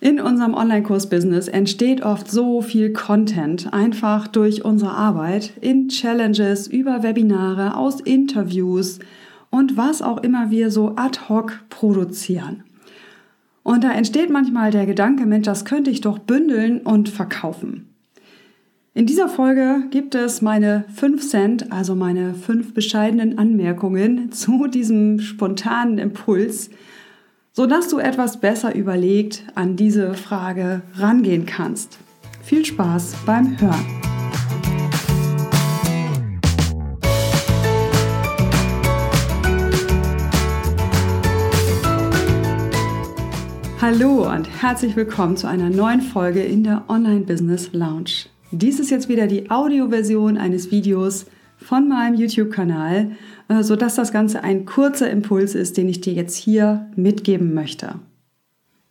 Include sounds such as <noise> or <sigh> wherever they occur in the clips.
In unserem Online-Kurs-Business entsteht oft so viel Content einfach durch unsere Arbeit in Challenges, über Webinare, aus Interviews und was auch immer wir so ad hoc produzieren. Und da entsteht manchmal der Gedanke, Mensch, das könnte ich doch bündeln und verkaufen. In dieser Folge gibt es meine 5 Cent, also meine fünf bescheidenen Anmerkungen zu diesem spontanen Impuls, sodass du etwas besser überlegt an diese Frage rangehen kannst. Viel Spaß beim Hören. Hallo und herzlich willkommen zu einer neuen Folge in der Online Business Lounge. Dies ist jetzt wieder die Audioversion eines Videos von meinem YouTube-Kanal äh, sodass das Ganze ein kurzer Impuls ist, den ich dir jetzt hier mitgeben möchte.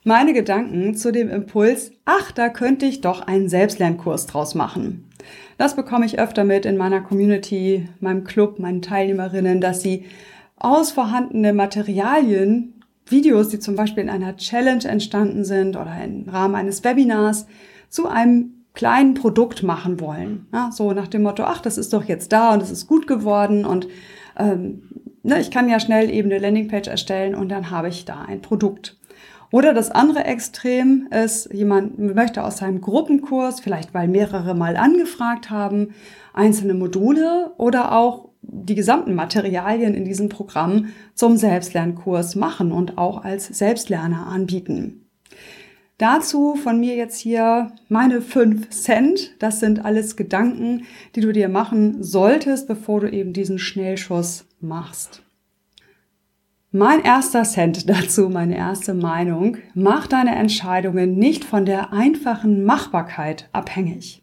Meine Gedanken zu dem Impuls, ach, da könnte ich doch einen Selbstlernkurs draus machen. Das bekomme ich öfter mit in meiner Community, meinem Club, meinen Teilnehmerinnen, dass sie aus vorhandenen Materialien, Videos, die zum Beispiel in einer Challenge entstanden sind oder im Rahmen eines Webinars, zu einem kleinen Produkt machen wollen. Ja, so nach dem Motto, ach, das ist doch jetzt da und es ist gut geworden und ähm, ne, ich kann ja schnell eben eine Landingpage erstellen und dann habe ich da ein Produkt. Oder das andere Extrem ist, jemand möchte aus seinem Gruppenkurs, vielleicht weil mehrere mal angefragt haben, einzelne Module oder auch die gesamten Materialien in diesem Programm zum Selbstlernkurs machen und auch als Selbstlerner anbieten. Dazu von mir jetzt hier meine 5 Cent. Das sind alles Gedanken, die du dir machen solltest, bevor du eben diesen Schnellschuss machst. Mein erster Cent <laughs> dazu, meine erste Meinung, mach deine Entscheidungen nicht von der einfachen Machbarkeit abhängig.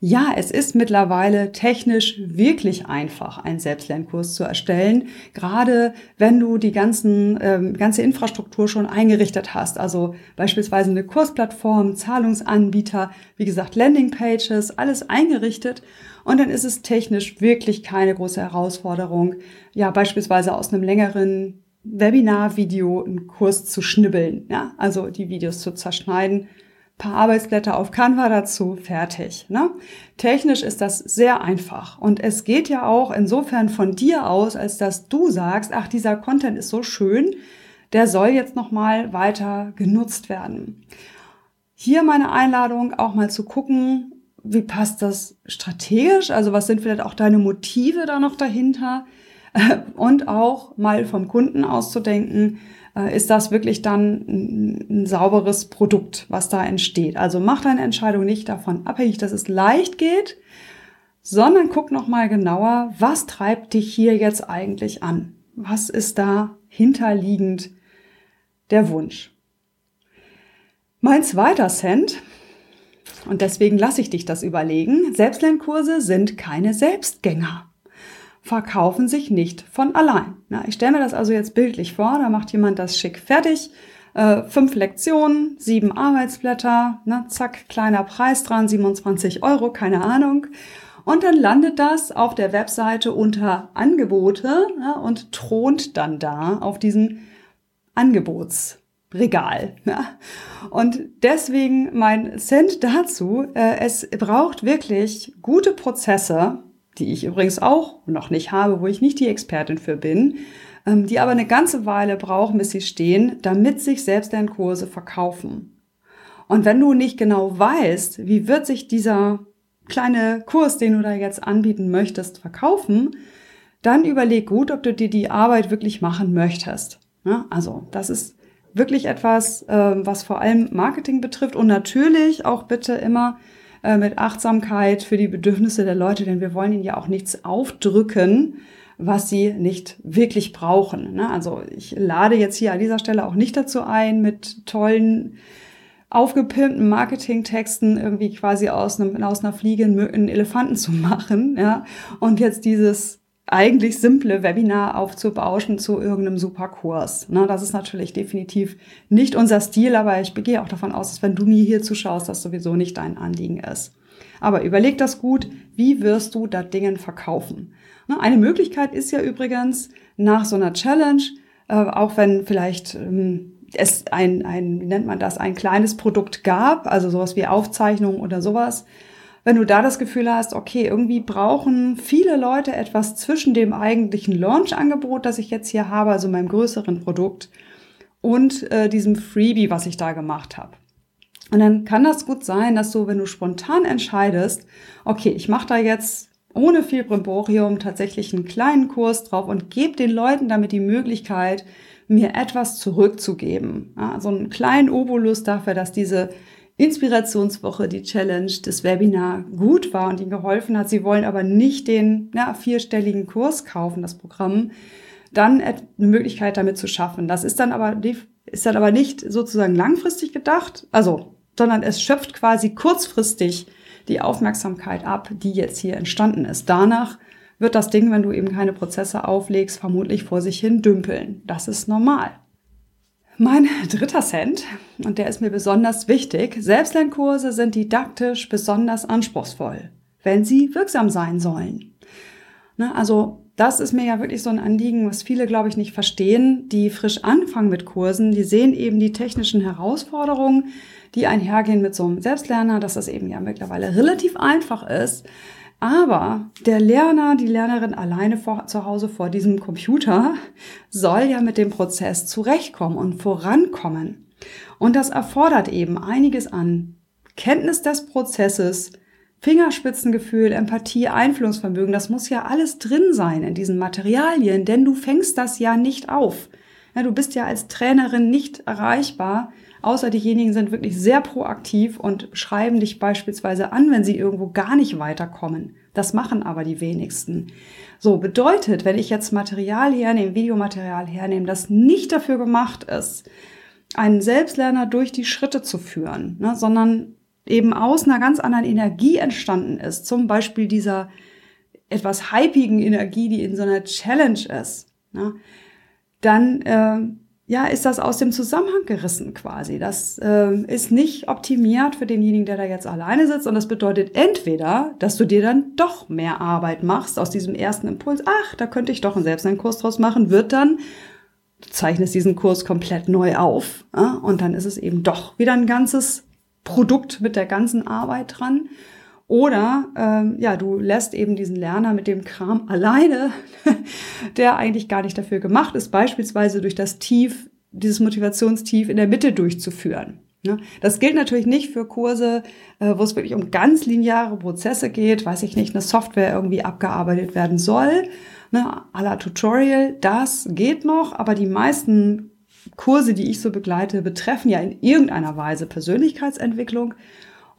Ja, es ist mittlerweile technisch wirklich einfach, einen Selbstlernkurs zu erstellen, gerade wenn du die ganzen, ähm, ganze Infrastruktur schon eingerichtet hast. Also beispielsweise eine Kursplattform, Zahlungsanbieter, wie gesagt, Landingpages, alles eingerichtet. Und dann ist es technisch wirklich keine große Herausforderung, ja, beispielsweise aus einem längeren Webinar-Video einen Kurs zu schnibbeln, ja, also die Videos zu zerschneiden paar Arbeitsblätter auf Canva dazu, fertig. Ne? Technisch ist das sehr einfach und es geht ja auch insofern von dir aus, als dass du sagst, ach, dieser Content ist so schön, der soll jetzt nochmal weiter genutzt werden. Hier meine Einladung, auch mal zu gucken, wie passt das strategisch, also was sind vielleicht auch deine Motive da noch dahinter und auch mal vom Kunden auszudenken, äh, ist das wirklich dann ein, ein, sauberes Produkt, was da entsteht. Also mach deine Entscheidung nicht davon abhängig, dass es leicht geht, sondern guck noch mal genauer, was treibt dich hier jetzt eigentlich an? Was ist da hinterliegend der Wunsch? Mein zweiter Cent, und deswegen lasse ich dich das überlegen, Selbstlernkurse sind keine Selbstgänger verkaufen sich nicht von allein. Na, ich stelle mir das also jetzt bildlich vor, da macht jemand das schick fertig, äh, fünf Lektionen, sieben Arbeitsblätter, na, zack, kleiner Preis dran, 27 Euro, keine Ahnung. Und dann landet das auf der Webseite unter Angebote ja, und thront dann da auf diesem Angebotsregal. Ja. Und deswegen mein Cent dazu, äh, es braucht wirklich gute Prozesse, die ich übrigens auch noch nicht habe, wo ich nicht die Expertin für bin, ähm, die aber eine ganze Weile brauchen, bis sie stehen, damit sich selbst deren Kurse verkaufen. Und wenn du nicht genau weißt, wie wird sich dieser kleine Kurs, den du da jetzt anbieten möchtest, verkaufen, dann überleg gut, ob du dir die Arbeit wirklich machen möchtest. Also das ist wirklich etwas, ähm, was vor allem Marketing betrifft und natürlich auch bitte immer äh, mit Achtsamkeit für die Bedürfnisse der Leute, denn wir wollen ihnen ja auch nichts aufdrücken, was sie nicht wirklich brauchen. Ne? Also ich lade jetzt hier an dieser Stelle auch nicht dazu ein, mit tollen aufgepimpten Marketingtexten irgendwie quasi aus, einem, aus einer Fliege einen Elefanten zu <laughs> machen, ja, und jetzt dieses eigentlich simple Webinar aufzubauschen zu irgendeinem Superkurs. Ne, das ist natürlich definitiv nicht unser Stil, aber ich gehe auch davon aus, dass wenn du mir hier zuschaust, das sowieso nicht dein Anliegen ist. Aber überleg das gut, wie wirst du da Dingen verkaufen? Ne, eine Möglichkeit ist ja übrigens nach so einer Challenge, äh, auch wenn vielleicht ähm, es ein, ein, wie nennt man das, ein kleines Produkt gab, also sowas wie Aufzeichnungen oder sowas, wenn du da das Gefühl hast, okay, irgendwie brauchen viele Leute etwas zwischen dem eigentlichen Launch-Angebot, das ich jetzt hier habe, also meinem größeren Produkt, und äh, diesem Freebie, was ich da gemacht habe. Und dann kann das gut sein, dass du, wenn du spontan entscheidest, okay, ich mache da jetzt ohne viel Brimborium tatsächlich einen kleinen Kurs drauf und gebe den Leuten damit die Möglichkeit, mir etwas zurückzugeben. Ja, so einen kleinen Obolus dafür, dass diese Inspirationswoche, die Challenge, das Webinar gut war und ihnen geholfen hat. Sie wollen aber nicht den ja, vierstelligen Kurs kaufen, das Programm. Dann eine Möglichkeit damit zu schaffen. Das ist dann aber, ist dann aber nicht sozusagen langfristig gedacht, also, sondern es schöpft quasi kurzfristig die Aufmerksamkeit ab, die jetzt hier entstanden ist. Danach wird das Ding, wenn du eben keine Prozesse auflegst, vermutlich vor sich hin dümpeln. Das ist normal. Mein dritter Cent, und der ist mir besonders wichtig, Selbstlernkurse sind didaktisch besonders anspruchsvoll, wenn sie wirksam sein sollen. Ne, also das ist mir ja wirklich so ein Anliegen, was viele, glaube ich, nicht verstehen, die frisch anfangen mit Kursen. Die sehen eben die technischen Herausforderungen, die einhergehen mit so einem Selbstlerner, dass das eben ja mittlerweile relativ einfach ist, aber der Lerner, die Lernerin alleine vor, zu Hause vor diesem Computer soll ja mit dem Prozess zurechtkommen und vorankommen. Und das erfordert eben einiges an Kenntnis des Prozesses, Fingerspitzengefühl, Empathie, Einfühlungsvermögen. Das muss ja alles drin sein in diesen Materialien, denn du fängst das ja nicht auf. Ja, du bist ja als Trainerin nicht erreichbar, außer diejenigen sind wirklich sehr proaktiv und schreiben dich beispielsweise an, wenn sie irgendwo gar nicht weiterkommen. Das machen aber die wenigsten. So bedeutet, wenn ich jetzt Material hernehme, Videomaterial hernehme, das nicht dafür gemacht ist, einen Selbstlerner durch die Schritte zu führen, ne, sondern eben aus einer ganz anderen Energie entstanden ist, zum Beispiel dieser etwas hypigen Energie, die in so einer Challenge ist, ne, dann äh, ja, ist das aus dem Zusammenhang gerissen quasi. Das äh, ist nicht optimiert für denjenigen, der da jetzt alleine sitzt. Und das bedeutet entweder, dass du dir dann doch mehr Arbeit machst aus diesem ersten Impuls. Ach, da könnte ich doch einen selbst einen Kurs draus machen. Wird dann, du zeichnest diesen Kurs komplett neu auf. Ja? Und dann ist es eben doch wieder ein ganzes Produkt mit der ganzen Arbeit dran. Oder ähm, ja, du lässt eben diesen Lerner mit dem Kram <laughs> alleine, der eigentlich gar nicht dafür gemacht ist, beispielsweise durch das Tief, dieses Motivationstief in der Mitte durchzuführen. Ne? Das gilt natürlich nicht für Kurse, äh, wo es wirklich um ganz lineare Prozesse geht, weiß ich nicht, eine Software irgendwie abgearbeitet werden soll, ne, à la Tutorial, das geht noch, aber die meisten Kurse, die ich so begleite, betreffen ja in irgendeiner Weise Persönlichkeitsentwicklung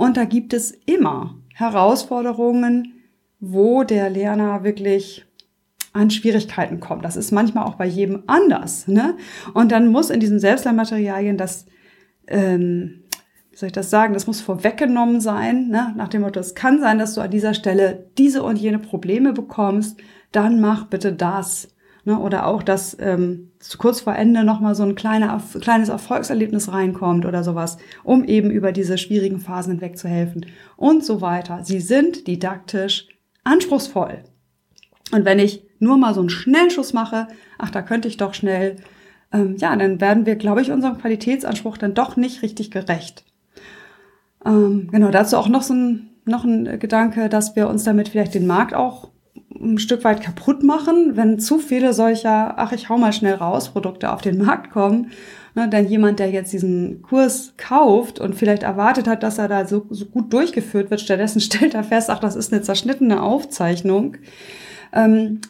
und da gibt es immer Herausforderungen, wo der Lerner wirklich an Schwierigkeiten kommt. Das ist manchmal auch bei jedem anders. Ne? Und dann muss in diesen Selbstlernmaterialien das, ähm, wie soll ich das sagen, das muss vorweggenommen sein, ne? nach dem Motto, es kann sein, dass du an dieser Stelle diese und jene Probleme bekommst, dann mach bitte das. Ne? Oder auch, dass ähm, kurz vor Ende nochmal so ein kleiner, kleines Erfolgserlebnis reinkommt oder sowas, um eben über diese schwierigen Phasen hinweg zu helfen und so weiter. Sie sind didaktisch anspruchsvoll. Und wenn ich nur mal so einen Schnellschuss mache, ach, da könnte ich doch schnell, ähm, ja, dann werden wir, glaube ich, unserem Qualitätsanspruch dann doch nicht richtig gerecht. Ähm, genau, dazu auch noch so ein, noch ein Gedanke, dass wir uns damit vielleicht den Markt auch ein Stück weit kaputt machen, wenn zu viele solcher, ach, ich hau mal schnell raus, Produkte auf den Markt kommen. Ne, denn jemand, der jetzt diesen Kurs kauft und vielleicht erwartet hat, dass er da so, so gut durchgeführt wird, stattdessen <laughs> stellt er fest, ach, das ist eine zerschnittene Aufzeichnung, ähm,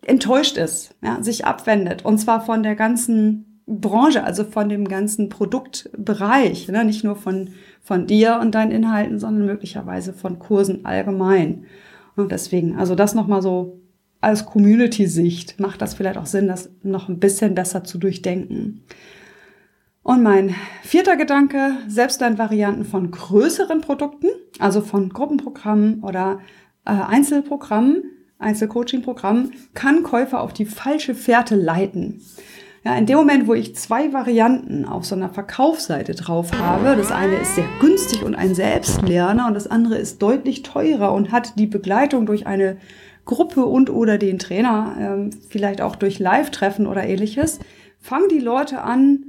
enttäuscht ist, ja, sich abwendet. Und zwar von der ganzen Branche, also von dem ganzen Produktbereich, ne, nicht nur von, von dir und deinen Inhalten, sondern möglicherweise von Kursen allgemein. Und deswegen, also das nochmal so als Community-Sicht macht das vielleicht auch Sinn, das noch ein bisschen besser zu durchdenken. Und mein vierter Gedanke, Selbstlernvarianten von größeren Produkten, also von Gruppenprogrammen oder äh, Einzelprogrammen, Einzelcoaching-Programmen, kann Käufer auf die falsche Fährte leiten. Ja, in dem Moment, wo ich zwei Varianten auf so einer Verkaufsseite drauf habe, das eine ist sehr günstig und ein Selbstlerner und das andere ist deutlich teurer und hat die Begleitung durch eine Gruppe und oder den Trainer, äh, vielleicht auch durch Live-Treffen oder ähnliches, fangen die Leute an,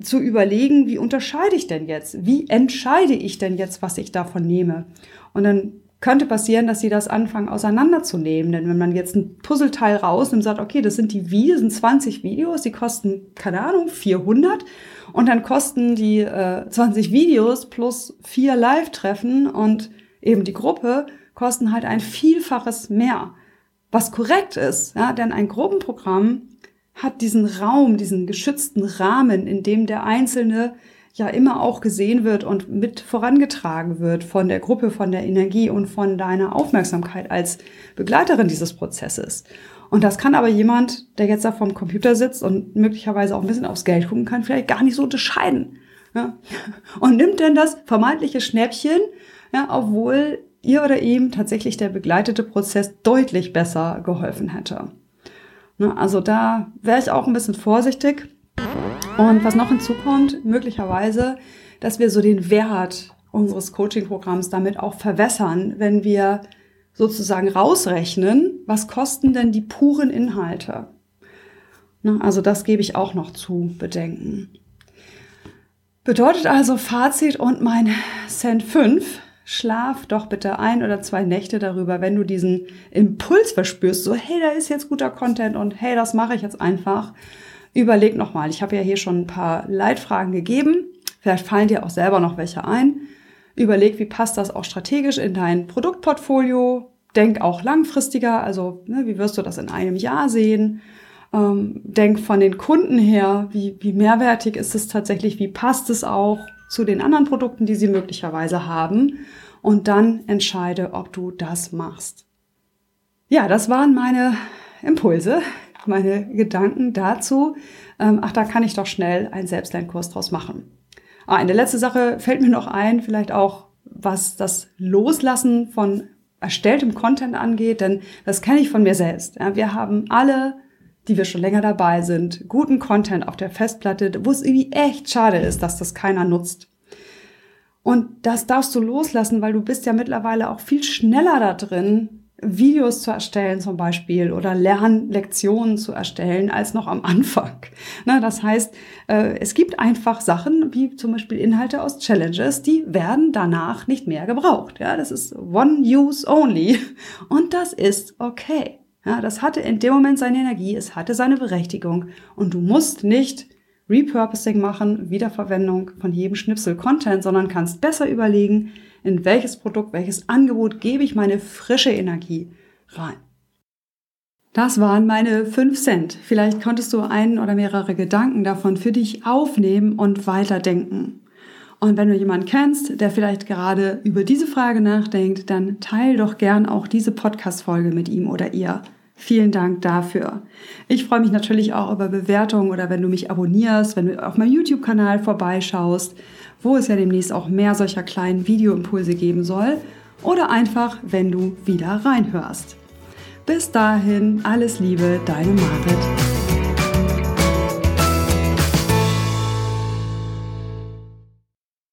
zu überlegen, wie unterscheide ich denn jetzt? Wie entscheide ich denn jetzt, was ich davon nehme? Und dann könnte passieren, dass sie das anfangen auseinanderzunehmen. Denn wenn man jetzt ein Puzzleteil rausnimmt und sagt, okay, das sind die Videos, sind 20 Videos, die kosten, keine Ahnung, 400. Und dann kosten die äh, 20 Videos plus vier Live-Treffen und eben die Gruppe kosten halt ein Vielfaches mehr. Was korrekt ist, ja, denn ein Gruppenprogramm hat diesen Raum, diesen geschützten Rahmen, in dem der Einzelne ja immer auch gesehen wird und mit vorangetragen wird von der Gruppe, von der Energie und von deiner Aufmerksamkeit als Begleiterin dieses Prozesses. Und das kann aber jemand, der jetzt da vorm Computer sitzt und möglicherweise auch ein bisschen aufs Geld gucken kann, vielleicht gar nicht so unterscheiden. Ja? Und nimmt dann das vermeintliche Schnäppchen, ja, obwohl ihr oder ihm tatsächlich der begleitete Prozess deutlich besser geholfen hätte. Ne, also da wäre ich auch ein bisschen vorsichtig. Und was noch hinzukommt, möglicherweise, dass wir so den Wert unseres Coaching-Programms damit auch verwässern, wenn wir sozusagen rausrechnen, was kosten denn die puren Inhalte. Ne, also das gebe ich auch noch zu bedenken. Bedeutet also Fazit und mein Cent 5 schlaf doch bitte ein oder zwei Nächte darüber, wenn du diesen Impuls verspürst, so hey, da ist jetzt guter Content und hey, das mache ich jetzt einfach. Überleg nochmal, ich habe ja hier schon ein paar Leitfragen gegeben, vielleicht fallen dir auch selber noch welche ein. Überleg, wie passt das auch strategisch in dein Produktportfolio. Denk auch langfristiger, also ne, wie wirst du das in einem Jahr sehen? Ähm, denk von den Kunden her, wie, wie mehrwertig ist es tatsächlich, wie passt es auch zu den anderen Produkten, die sie möglicherweise haben und dann entscheide, ob du das machst. Ja, das waren meine Impulse, meine Gedanken dazu. Ähm, ach, da kann ich doch schnell einen Selbstlernkurs draus machen. Ah, eine letzte Sache fällt mir noch ein, vielleicht auch was das Loslassen von erstelltem Content angeht, denn das kenne ich von mir selbst. Ja, wir haben alle die wir schon länger dabei sind, guten Content auf der Festplatte, wo es irgendwie echt schade ist, dass das keiner nutzt. Und das darfst du loslassen, weil du bist ja mittlerweile auch viel schneller da drin, Videos zu erstellen zum Beispiel oder Lernlektionen zu erstellen als noch am Anfang. <laughs> Na, das heißt, äh, es gibt einfach Sachen wie zum Beispiel Inhalte aus Challenges, die werden danach nicht mehr gebraucht. Ja, das ist One Use Only <laughs> und das ist okay. Ja, das hatte in dem Moment seine Energie, es hatte seine Berechtigung und du musst nicht Repurposing machen, Wiederverwendung von jedem Schnipsel Content, sondern kannst besser überlegen, in welches Produkt, welches Angebot gebe ich meine frische Energie rein. Das waren meine 5 Cent. Vielleicht konntest du einen oder mehrere Gedanken davon für dich aufnehmen und weiterdenken. Und wenn du jemanden kennst, der vielleicht gerade über diese Frage nachdenkt, dann teil doch gern auch diese Podcast-Folge mit ihm oder ihr. Vielen Dank dafür. Ich freue mich natürlich auch über Bewertungen oder wenn du mich abonnierst, wenn du auf meinem YouTube-Kanal vorbeischaust, wo es ja demnächst auch mehr solcher kleinen Videoimpulse geben soll. Oder einfach, wenn du wieder reinhörst. Bis dahin, alles Liebe, deine Marit.